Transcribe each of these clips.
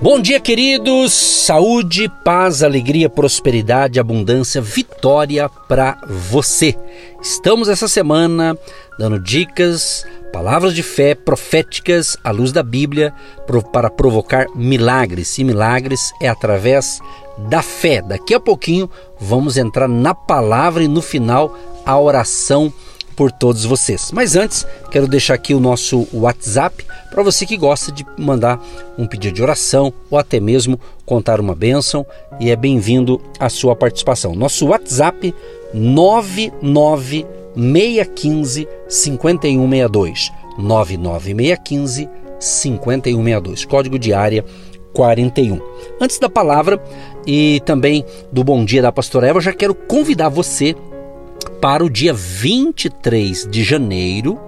Bom dia, queridos! Saúde, paz, alegria, prosperidade, abundância, vitória para você. Estamos essa semana dando dicas, palavras de fé proféticas à luz da Bíblia para provocar milagres. E milagres é através da fé. Daqui a pouquinho vamos entrar na palavra e no final a oração por todos vocês. Mas antes, quero deixar aqui o nosso WhatsApp para você que gosta de mandar um pedido de oração ou até mesmo contar uma bênção e é bem-vindo a sua participação. Nosso WhatsApp 99615 5162 99615 5162 código de área 41. Antes da palavra e também do bom dia da pastora Eva, já quero convidar você para o dia 23 de janeiro,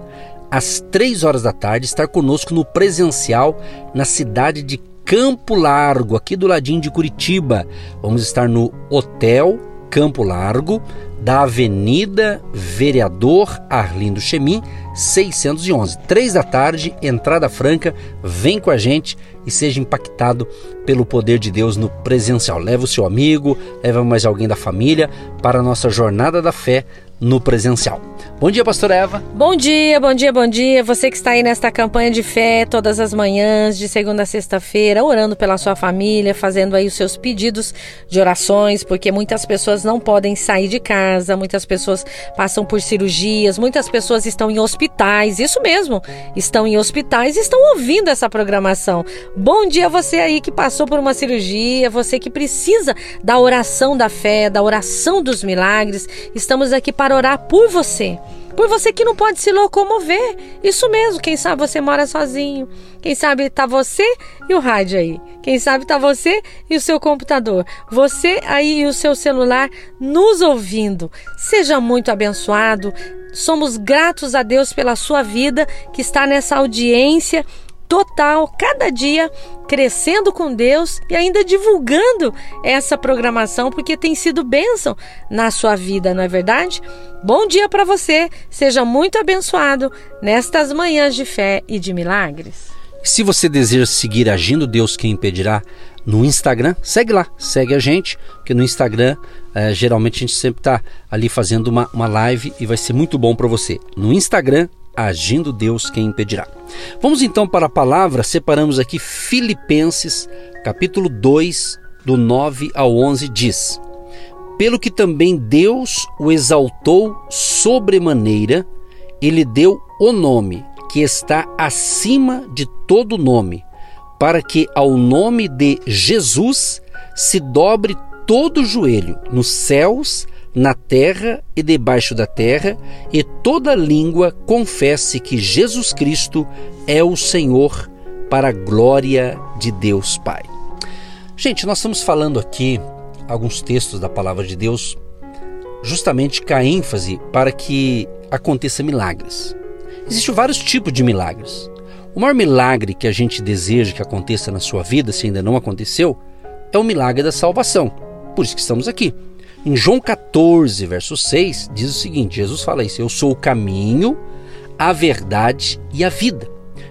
às 3 horas da tarde, estar conosco no presencial na cidade de Campo Largo, aqui do ladinho de Curitiba. Vamos estar no Hotel Campo Largo, da Avenida Vereador Arlindo Chemin, 611. Três da tarde, entrada franca. Vem com a gente e seja impactado pelo poder de Deus no presencial. Leva o seu amigo, leva mais alguém da família para a nossa jornada da fé no presencial. Bom dia, pastora Eva. Bom dia, bom dia, bom dia. Você que está aí nesta campanha de fé todas as manhãs, de segunda a sexta-feira, orando pela sua família, fazendo aí os seus pedidos de orações, porque muitas pessoas não podem sair de casa, muitas pessoas passam por cirurgias, muitas pessoas estão em hospitais, isso mesmo, estão em hospitais e estão ouvindo essa programação. Bom dia você aí que passou por uma cirurgia, você que precisa da oração da fé, da oração dos milagres. Estamos aqui para orar por você. Por você que não pode se locomover. Isso mesmo, quem sabe você mora sozinho. Quem sabe tá você e o rádio aí. Quem sabe tá você e o seu computador. Você aí e o seu celular nos ouvindo. Seja muito abençoado. Somos gratos a Deus pela sua vida que está nessa audiência total, cada dia crescendo com Deus e ainda divulgando essa programação porque tem sido bênção na sua vida, não é verdade? Bom dia para você, seja muito abençoado nestas manhãs de fé e de milagres. Se você deseja seguir Agindo Deus Quem Impedirá no Instagram, segue lá, segue a gente, porque no Instagram é, geralmente a gente sempre está ali fazendo uma, uma live e vai ser muito bom para você. No Instagram, agindo Deus quem impedirá. Vamos então para a palavra, separamos aqui Filipenses, capítulo 2, do 9 ao 11 diz: Pelo que também Deus o exaltou sobremaneira, ele deu o nome que está acima de todo nome, para que ao nome de Jesus se dobre todo o joelho nos céus, na terra e debaixo da terra, e toda língua confesse que Jesus Cristo é o Senhor, para a glória de Deus Pai. Gente, nós estamos falando aqui alguns textos da palavra de Deus, justamente com a ênfase para que aconteça milagres. Existem vários tipos de milagres. O maior milagre que a gente deseja que aconteça na sua vida, se ainda não aconteceu, é o milagre da salvação. Por isso que estamos aqui. Em João 14, verso 6, diz o seguinte: Jesus fala isso: Eu sou o caminho, a verdade e a vida.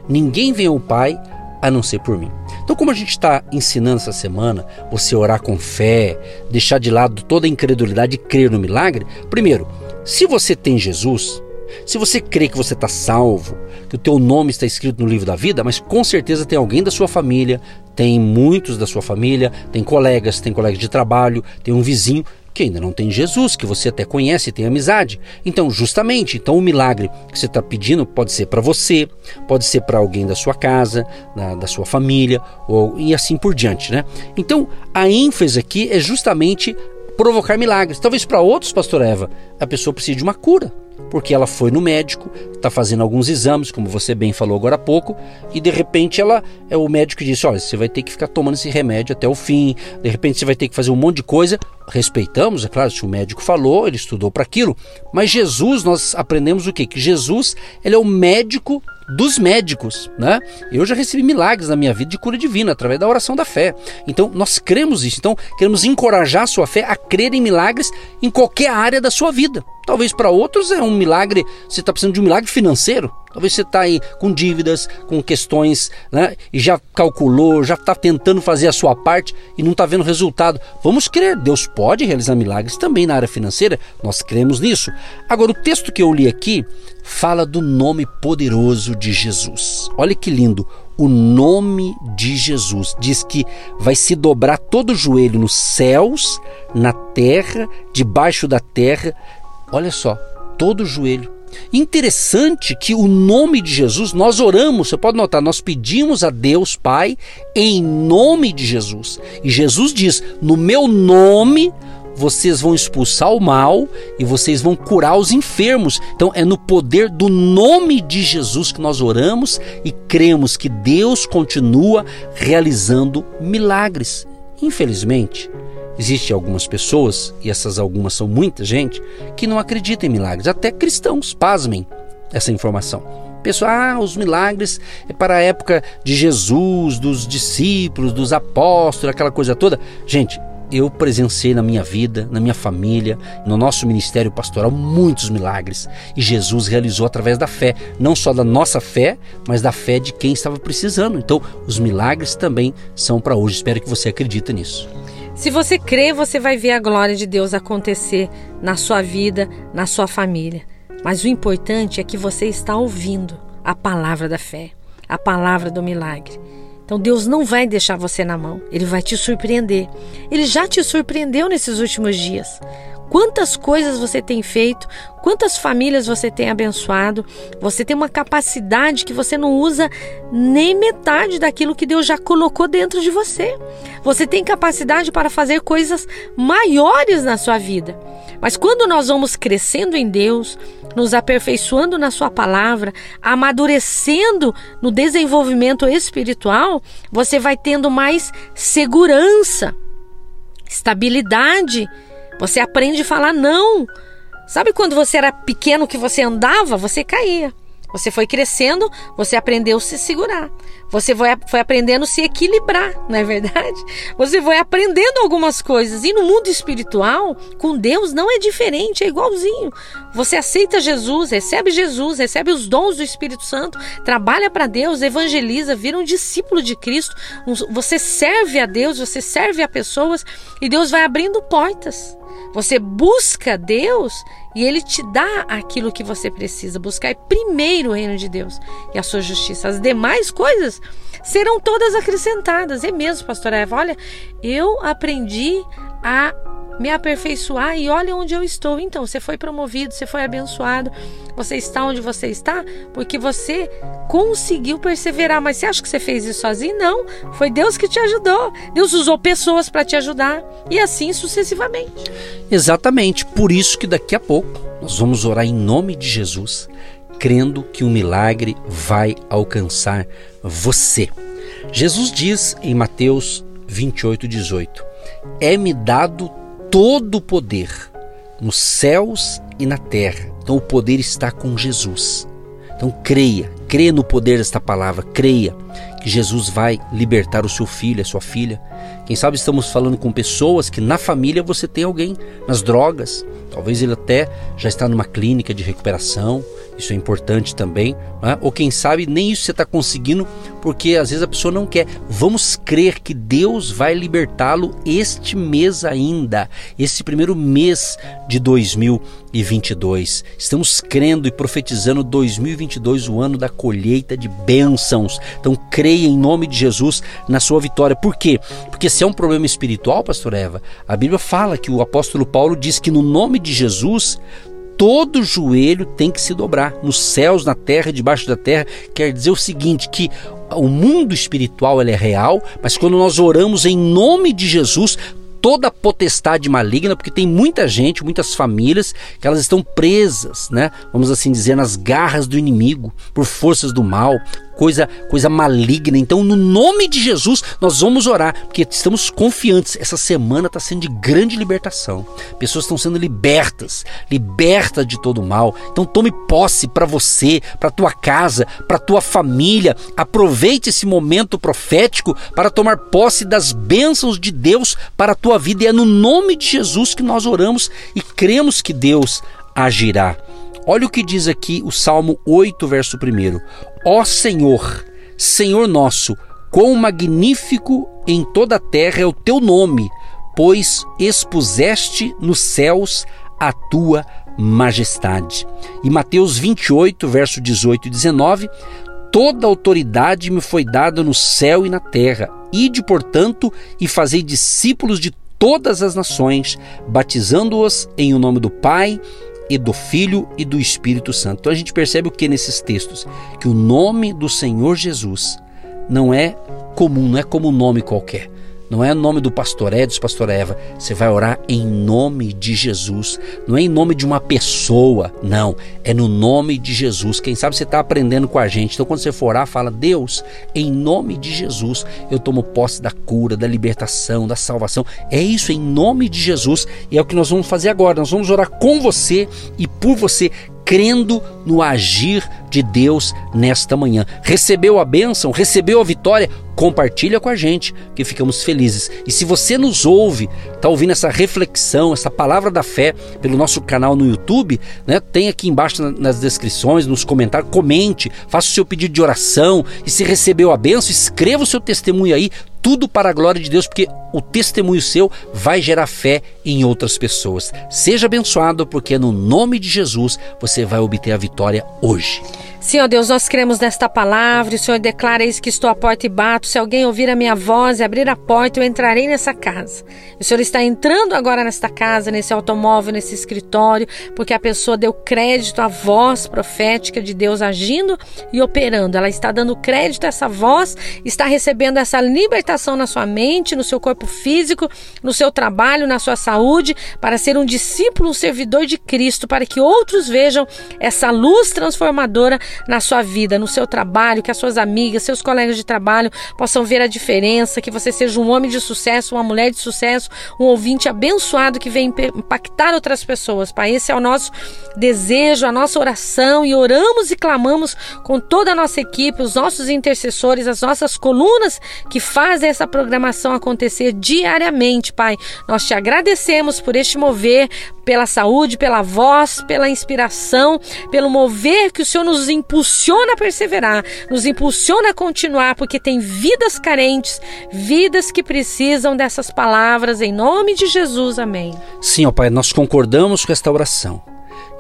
Ninguém vem ao Pai a não ser por mim. Então, como a gente está ensinando essa semana, você orar com fé, deixar de lado toda a incredulidade e crer no milagre, primeiro, se você tem Jesus, se você crê que você está salvo, que o teu nome está escrito no livro da vida, mas com certeza tem alguém da sua família, tem muitos da sua família, tem colegas, tem colegas de trabalho, tem um vizinho que ainda não tem Jesus, que você até conhece e tem amizade. Então, justamente, então o milagre que você está pedindo pode ser para você, pode ser para alguém da sua casa, da, da sua família, ou, e assim por diante, né? Então, a ênfase aqui é justamente provocar milagres. Talvez para outros, pastor Eva, a pessoa precise de uma cura porque ela foi no médico, está fazendo alguns exames, como você bem falou agora há pouco, e de repente ela é o médico disse: olha, você vai ter que ficar tomando esse remédio até o fim, de repente você vai ter que fazer um monte de coisa. Respeitamos, é claro, se o médico falou, ele estudou para aquilo, mas Jesus, nós aprendemos o quê? Que Jesus ele é o médico dos médicos, né? Eu já recebi milagres na minha vida de cura divina através da oração da fé. Então nós cremos isso. Então queremos encorajar a sua fé a crer em milagres em qualquer área da sua vida. Talvez para outros é um milagre, você está precisando de um milagre financeiro. Talvez você está aí com dívidas, com questões, né? E já calculou, já está tentando fazer a sua parte e não está vendo resultado. Vamos crer, Deus pode realizar milagres também na área financeira, nós cremos nisso. Agora, o texto que eu li aqui fala do nome poderoso de Jesus. Olha que lindo, o nome de Jesus. Diz que vai se dobrar todo o joelho nos céus, na terra, debaixo da terra. Olha só, todo joelho Interessante que o nome de Jesus, nós oramos, você pode notar, nós pedimos a Deus Pai em nome de Jesus. E Jesus diz: No meu nome vocês vão expulsar o mal e vocês vão curar os enfermos. Então é no poder do nome de Jesus que nós oramos e cremos que Deus continua realizando milagres. Infelizmente, Existem algumas pessoas, e essas algumas são muita gente, que não acreditam em milagres, até cristãos, pasmem essa informação. Pessoal, ah, os milagres é para a época de Jesus, dos discípulos, dos apóstolos, aquela coisa toda. Gente, eu presenciei na minha vida, na minha família, no nosso ministério pastoral, muitos milagres. E Jesus realizou através da fé, não só da nossa fé, mas da fé de quem estava precisando. Então, os milagres também são para hoje. Espero que você acredite nisso. Se você crê, você vai ver a glória de Deus acontecer na sua vida, na sua família. Mas o importante é que você está ouvindo a palavra da fé, a palavra do milagre. Então Deus não vai deixar você na mão, ele vai te surpreender. Ele já te surpreendeu nesses últimos dias. Quantas coisas você tem feito, quantas famílias você tem abençoado. Você tem uma capacidade que você não usa nem metade daquilo que Deus já colocou dentro de você. Você tem capacidade para fazer coisas maiores na sua vida. Mas quando nós vamos crescendo em Deus, nos aperfeiçoando na Sua palavra, amadurecendo no desenvolvimento espiritual, você vai tendo mais segurança, estabilidade você aprende a falar não. Sabe quando você era pequeno que você andava, você caía. Você foi crescendo, você aprendeu a se segurar. Você foi, foi aprendendo a se equilibrar, não é verdade? Você foi aprendendo algumas coisas. E no mundo espiritual, com Deus, não é diferente, é igualzinho. Você aceita Jesus, recebe Jesus, recebe os dons do Espírito Santo, trabalha para Deus, evangeliza, vira um discípulo de Cristo. Você serve a Deus, você serve a pessoas e Deus vai abrindo portas. Você busca Deus e Ele te dá aquilo que você precisa. Buscar primeiro o reino de Deus e a sua justiça. As demais coisas serão todas acrescentadas. É mesmo, pastora Eva. Olha, eu aprendi a me aperfeiçoar e olha onde eu estou. Então, você foi promovido, você foi abençoado, você está onde você está porque você conseguiu perseverar. Mas você acha que você fez isso sozinho? Não, foi Deus que te ajudou. Deus usou pessoas para te ajudar e assim sucessivamente. Exatamente, por isso que daqui a pouco nós vamos orar em nome de Jesus, crendo que um milagre vai alcançar você. Jesus diz em Mateus 28, 18: É-me dado todo o poder nos céus e na terra. Então o poder está com Jesus. Então creia, creia no poder desta palavra, creia que Jesus vai libertar o seu filho, a sua filha. Quem sabe estamos falando com pessoas que na família você tem alguém nas drogas, talvez ele até já está numa clínica de recuperação, isso é importante também. Né? Ou quem sabe nem isso você está conseguindo, porque às vezes a pessoa não quer. Vamos crer que Deus vai libertá-lo este mês ainda, esse primeiro mês de 2022. Estamos crendo e profetizando 2022, o ano da colheita de bênçãos. Então creia em nome de Jesus na sua vitória. Por quê? Porque se é um problema espiritual, pastor Eva, a Bíblia fala que o apóstolo Paulo diz que no nome de Jesus todo joelho tem que se dobrar, nos céus, na terra, debaixo da terra. Quer dizer o seguinte, que o mundo espiritual é real, mas quando nós oramos em nome de Jesus, toda potestade maligna, porque tem muita gente, muitas famílias que elas estão presas, né? Vamos assim dizer, nas garras do inimigo, por forças do mal, coisa, coisa maligna. Então, no nome de Jesus, nós vamos orar, porque estamos confiantes. Essa semana está sendo de grande libertação. Pessoas estão sendo libertas, libertas de todo mal. Então, tome posse para você, para tua casa, para tua família. Aproveite esse momento profético para tomar posse das bênçãos de Deus para a tua vida. E é no nome de Jesus que nós oramos e cremos que Deus agirá. Olha o que diz aqui o Salmo 8, verso 1. Ó Senhor, Senhor nosso, quão magnífico em toda a terra é o teu nome, pois expuseste nos céus a tua majestade. E Mateus 28, verso 18 e 19: Toda autoridade me foi dada no céu e na terra. Ide, portanto, e fazei discípulos de todas as nações, batizando-os em o nome do Pai e do Filho e do Espírito Santo. Então a gente percebe o que nesses textos? Que o nome do Senhor Jesus não é comum, não é como um nome qualquer. Não é nome do pastor Edson, pastor Eva. Você vai orar em nome de Jesus. Não é em nome de uma pessoa, não. É no nome de Jesus. Quem sabe você está aprendendo com a gente. Então, quando você for orar, fala: Deus, em nome de Jesus, eu tomo posse da cura, da libertação, da salvação. É isso, em nome de Jesus. E é o que nós vamos fazer agora. Nós vamos orar com você e por você crendo no agir de Deus nesta manhã. Recebeu a bênção, recebeu a vitória, compartilha com a gente, que ficamos felizes. E se você nos ouve, está ouvindo essa reflexão, essa palavra da fé pelo nosso canal no YouTube, né? Tem aqui embaixo nas descrições, nos comentários, comente, faça o seu pedido de oração e se recebeu a bênção, escreva o seu testemunho aí, tudo para a glória de Deus, porque o testemunho seu vai gerar fé em outras pessoas. Seja abençoado, porque no nome de Jesus você vai obter a vitória hoje. Senhor Deus, nós cremos nesta palavra. O Senhor declara isso que estou à porta e bato. Se alguém ouvir a minha voz e abrir a porta, eu entrarei nessa casa. O Senhor está entrando agora nesta casa, nesse automóvel, nesse escritório, porque a pessoa deu crédito à voz profética de Deus agindo e operando. Ela está dando crédito a essa voz, está recebendo essa libertação na sua mente, no seu corpo físico, no seu trabalho, na sua saúde, para ser um discípulo, um servidor de Cristo, para que outros vejam essa luz transformadora na sua vida, no seu trabalho, que as suas amigas, seus colegas de trabalho possam ver a diferença, que você seja um homem de sucesso, uma mulher de sucesso, um ouvinte abençoado que vem impactar outras pessoas. Pai, esse é o nosso desejo, a nossa oração e oramos e clamamos com toda a nossa equipe, os nossos intercessores, as nossas colunas que fazem essa programação acontecer diariamente, Pai. Nós te agradecemos por este mover, pela saúde, pela voz, pela inspiração, pelo mover que o Senhor nos impulsiona a perseverar, nos impulsiona a continuar, porque tem vidas carentes, vidas que precisam dessas palavras, em nome de Jesus. Amém. Sim, ó Pai, nós concordamos com esta oração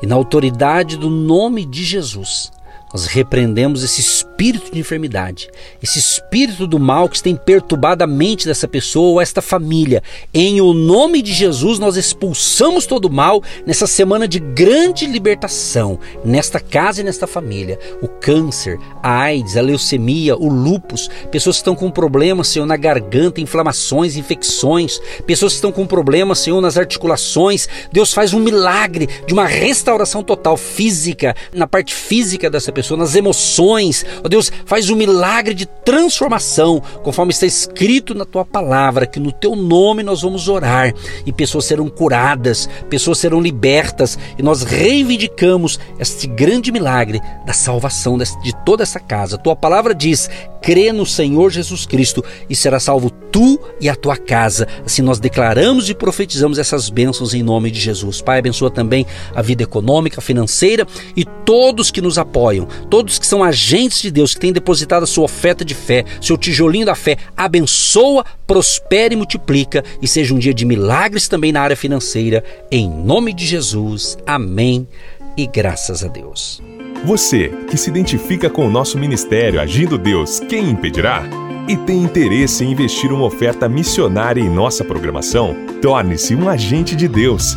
e na autoridade do nome de Jesus. Nós repreendemos esse espírito de enfermidade, esse espírito do mal que tem perturbado a mente dessa pessoa ou esta família. Em o nome de Jesus, nós expulsamos todo o mal nessa semana de grande libertação, nesta casa e nesta família. O câncer, a AIDS, a leucemia, o lúpus, pessoas que estão com problemas, Senhor, na garganta, inflamações, infecções, pessoas que estão com problemas, Senhor, nas articulações. Deus faz um milagre de uma restauração total física, na parte física dessa pessoa pessoa, nas emoções. Ó Deus, faz um milagre de transformação, conforme está escrito na tua palavra, que no teu nome nós vamos orar e pessoas serão curadas, pessoas serão libertas e nós reivindicamos este grande milagre da salvação de toda essa casa. Tua palavra diz: crê no Senhor Jesus Cristo e será salvo tu e a tua casa. Assim nós declaramos e profetizamos essas bênçãos em nome de Jesus. Pai, abençoa também a vida econômica, financeira e todos que nos apoiam todos que são agentes de Deus, que têm depositado a sua oferta de fé, seu tijolinho da fé, abençoa, prospere e multiplica e seja um dia de milagres também na área financeira, em nome de Jesus. Amém e graças a Deus. Você que se identifica com o nosso ministério Agindo Deus, quem impedirá? E tem interesse em investir uma oferta missionária em nossa programação? Torne-se um agente de Deus